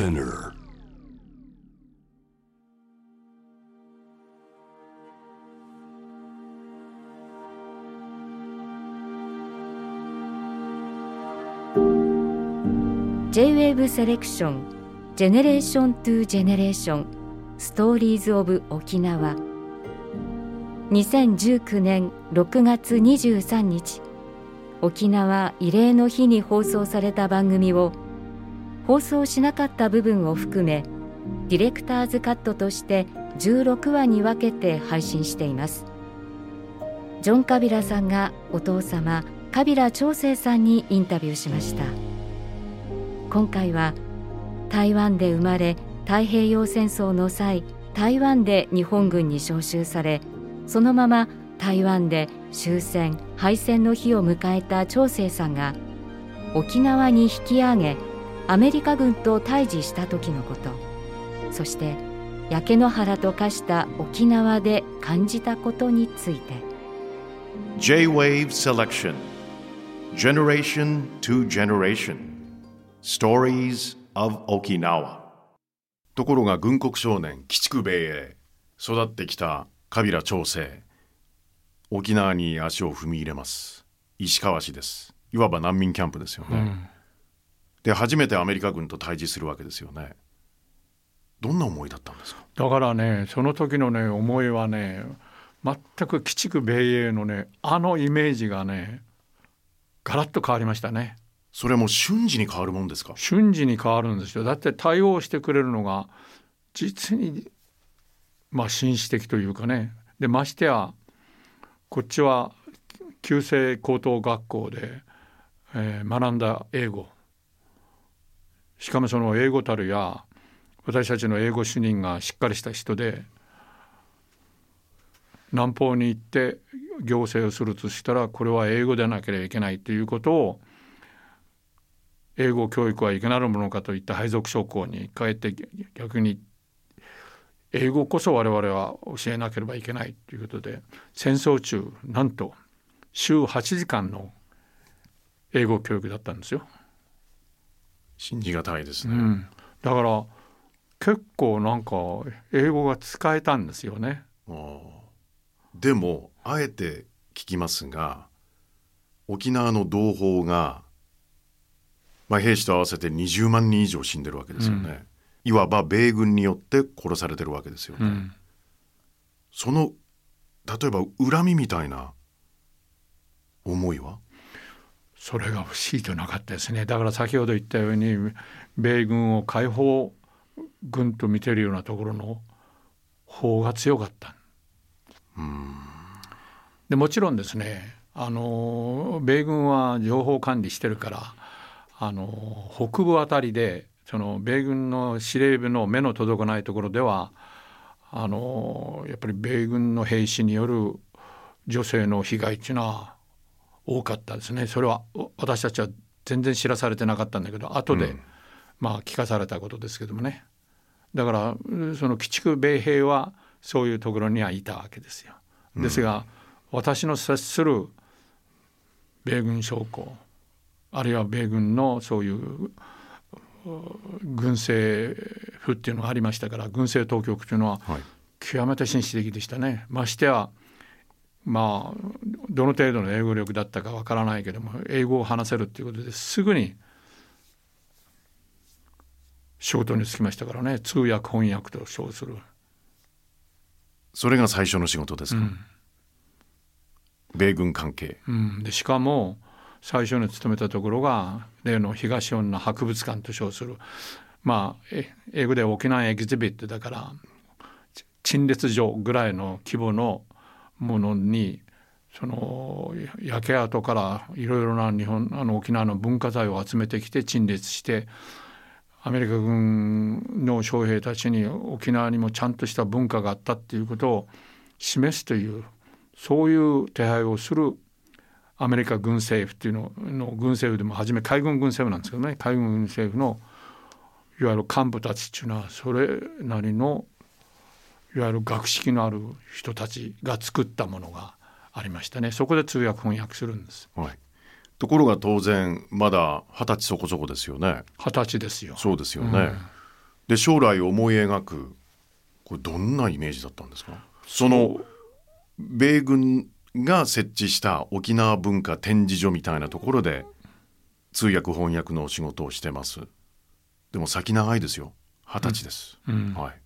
SPINEAR. J-WAVE セレクション Generation to Generation Stories of 沖縄2019年6月23日沖縄慰霊の日に放送された番組を放送しなかった部分を含めディレクターズカットとして16話に分けて配信しています。ジョン・カビラさんがお父様カビラ長生さんにインタビューしました。今回は台湾で生まれ太平洋戦争の際台湾で日本軍に召集されそのまま台湾で終戦敗戦の日を迎えた長生さんが沖縄に引き上げアメリカ軍と対峙した時のこと。そして焼け野原と化した沖縄で感じたことについて。J-Wave Selection. Generation to Generation. Stories of Okinawa. ところが軍国少年鬼畜米英育ってきたカビラ長生。沖縄に足を踏み入れます。石川市です。いわば難民キャンプですよね、で初めてアメリカ軍と対峙するわけですよね。どんな思いだったんですか？だからねその時のね思いはね全く鬼畜米英のねあのイメージがねガラッと変わりましたね。それも瞬時に変わるもんですか？瞬時に変わるんですよ。だって対応してくれるのが実にまあ紳士的というかね。でましてやこっちは旧制高等学校で、えー学んだ英語しかもその英語たるや私たちの英語主任がしっかりした人で南方に行って行政をするとしたらこれは英語でなければいけないということを英語教育はいかなるものかといった配属諸校に変えて逆に英語こそ我々は教えなければいけないということで戦争中なんと週8時間の英語教育だったんですよ。信じがたいですね、うん、だから結構なんか英語が使えたんですよね。でもあえて聞きますが沖縄の同胞が、まあ、兵士と合わせて20万人以上死んでるわけですよね、いわば米軍によって殺されてるわけですよね、うん。その例えば恨みみたいな思いは？それが不思議となかったですねだから先ほど言ったように米軍を解放軍と見てるようなところの方が強かった。でもちろんですねあの米軍は情報管理してるからあの北部あたりでその米軍の司令部の目の届かないところではあのやっぱり米軍の兵士による女性の被害っていうのは多かったですね。それはお私たちは全然知らされてなかったんだけど後で、まあ聞かされたことですけどもね。だからうんその鬼畜米兵はそういうところにはいたわけですよ。ですが、私の接する米軍将校あるいは米軍のそういうう軍政府っていうのがありましたから軍政当局というのははい。極めて紳士的でしたね。ましてやまあどの程度の英語力だったかわからないけども英語を話せるっていうことですぐに仕事に就きましたからね。通訳翻訳と称する。それが最初の仕事ですか、米軍関係。うん、でしかも最初に勤めたところが例の東女博物館と称する。まあえ英語で沖縄エキゼビットだからち陳列所ぐらいの規模のものにその焼け跡からいろいろな日本あの沖縄の文化財を集めてきて陳列してアメリカ軍の将兵たちに沖縄にもちゃんとした文化があったっていうことを示すというそういう手配をするアメリカ軍政府っていうのの軍政府でも初め海軍軍政府なんですけどね海軍軍政府のいわゆる幹部たちっていうのはそれなりのいわゆる学識のある人たちが作ったものがありましたね。そこで通訳翻訳するんです。はい。ところが当然まだ二十歳そこそこですよね。二十歳ですよ。そうですよね、で将来思い描くこれどんなイメージだったんですか？その米軍が設置した沖縄文化展示所みたいなところで通訳翻訳のお仕事をしてます。でも先長いですよ。二十歳です、うん。はい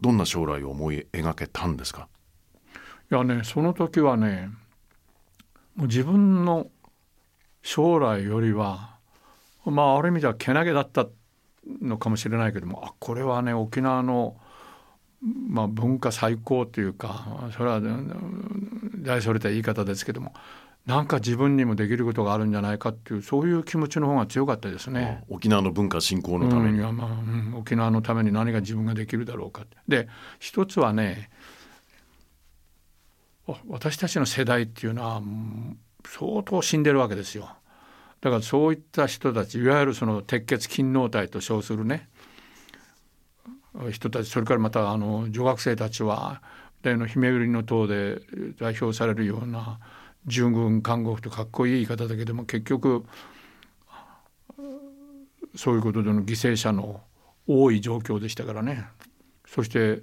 どんな将来を思い描けたんですか？いやねその時はねもう自分の将来よりはまあある意味ではけなげだったのかもしれないけどもあこれはね沖縄の、まあ、文化最高というかそれは大それた言い方ですけどもなんか自分にもできることがあるんじゃないかっていうそういう気持ちの方が強かったですね。沖縄の文化振興のために、うんまあうん沖縄のために何が自分ができるだろうかで一つはねわ私たちの世代っていうのはうん相当死んでるわけですよ。だからそういった人たちいわゆるその鉄血勤労体と称するね人たちそれからまたあの女学生たちは例の姫売りの塔で代表されるような従軍看護婦とかっこいい言い方だけども結局そういうことでの犠牲者の多い状況でしたからね。そして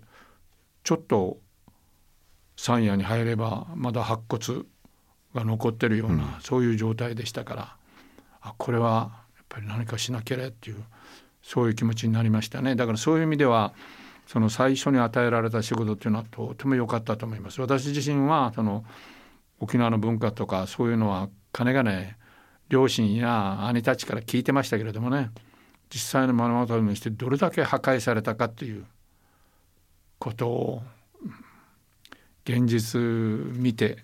ちょっと山野に入ればまだ白骨が残ってるような、そういう状態でしたからあこれはやっぱり何かしなきゃねっていうそういう気持ちになりましたね。だからそういう意味ではその最初に与えられた仕事っていうのはとても良かったと思います。私自身はその沖縄の文化とかそういうのは金がね両親や兄たちから聞いてましたけれどもね実際の目の当たりにしてどれだけ破壊されたかっていうことを現実見て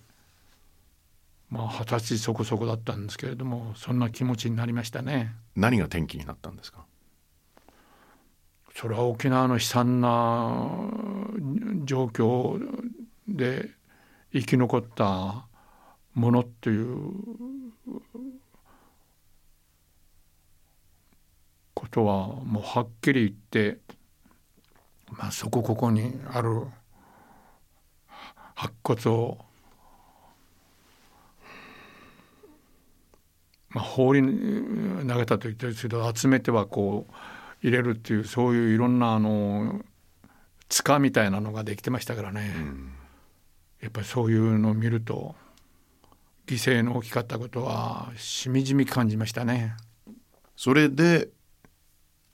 まあ二十歳そこそこだったんですけれどもそんな気持ちになりましたね。何が転機になったんですか？それは沖縄の悲惨な状況で生き残ったものっていうことはもうはっきり言って、まあ、そこここにある白骨を、まあ、放り投げたと言ってるんですけど集めてはこう入れるっていうそういういろんなあの塚みたいなのができてましたからね、やっぱりそういうのを見ると犠牲の大きかったことはしみじみ感じましたね。それで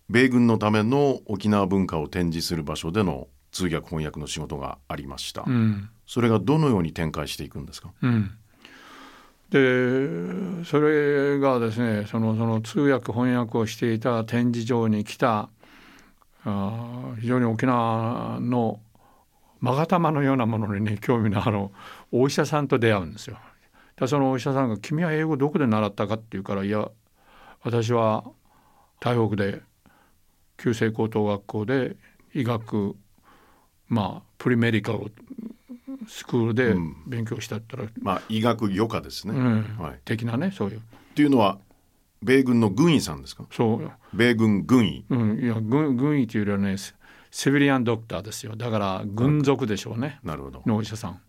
米軍のための沖縄文化を展示する場所での通訳翻訳の仕事がありました、うんそれがどのように展開していくんですか？うん、でそれがですねそのその通訳翻訳をしていた展示場に来たあー非常に沖縄の勾玉のようなものに、ね、興味のあるお医者さんと出会うんですよ。でそのお医者さんが「君は英語どこで習ったか?」って言うから「いや私は台北で旧制高等学校で医学まあプリメディカルスクールでうん。勉強したったら、まあ医学余暇ですね、うん。はい、っ的なねそういう。ていうのは米軍の軍医さんですか？そう、米軍軍医。うん、いや軍軍医というよりはねセセビリアンドクターですよ。だから軍属でしょうね。なるほど。のお医者さん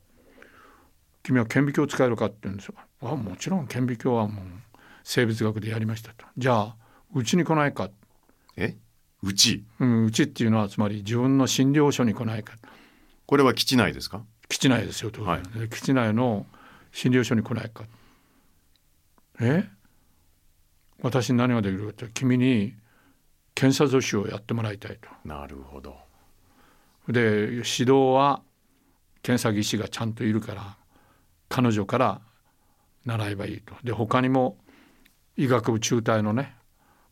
君は顕微鏡使えるかって言うんですよ。あもちろん顕微鏡はもう生物学でやりましたと。じゃあうちに来ないか、え？うち？うん、うちっていうのはつまり自分の診療所に来ないか。これは基地内ですか？基地内ですよ当然、はい。で基地内の診療所に来ないか。え？私に何ができるかって君に検査助手をやってもらいたいと。なるほど。で指導は検査技師がちゃんといるから彼女から習えばいいと。で他にも医学部中退のね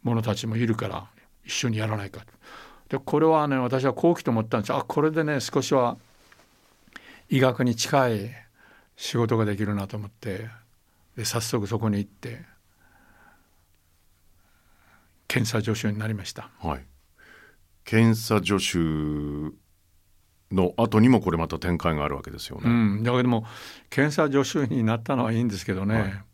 者たちもいるから一緒にやらないかと。でこれはね私は好奇と思ったんです。あこれでね少しは医学に近い仕事ができるなと思って。で早速そこに行って検査助手になりました。はい。検査助手の後にもこれまた展開があるわけですよね、うん、だけども検査助手になったのはいいんですけどね、はい。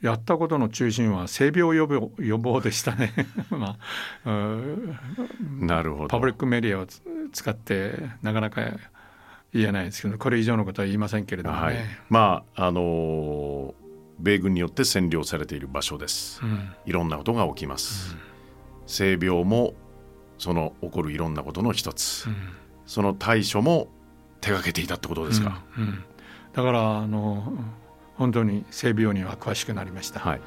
やったことの中心は性病予防予防でしたね、まあ、うんなるほど。パブリックメディアをつ使ってなかなか言えないですけどこれ以上のことは言いませんけれどもね、はい、まああのー米軍によって占領されている場所です、うん。いろんなことが起きます、性病もその起こるいろんなことの一つ、うんその対処も手がけていたってことですか、うんうん。だからあの本当に性病には詳しくなりました。はい。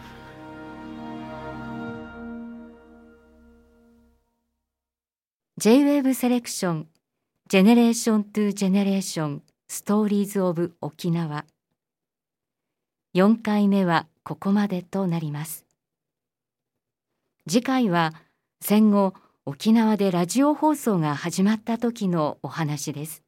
J-WAVE セレクションジェネレーショントゥジェネレーションストーリーズオブ沖縄4回目はここまでとなります。次回は戦後沖縄でラジオ放送が始まった時のお話です。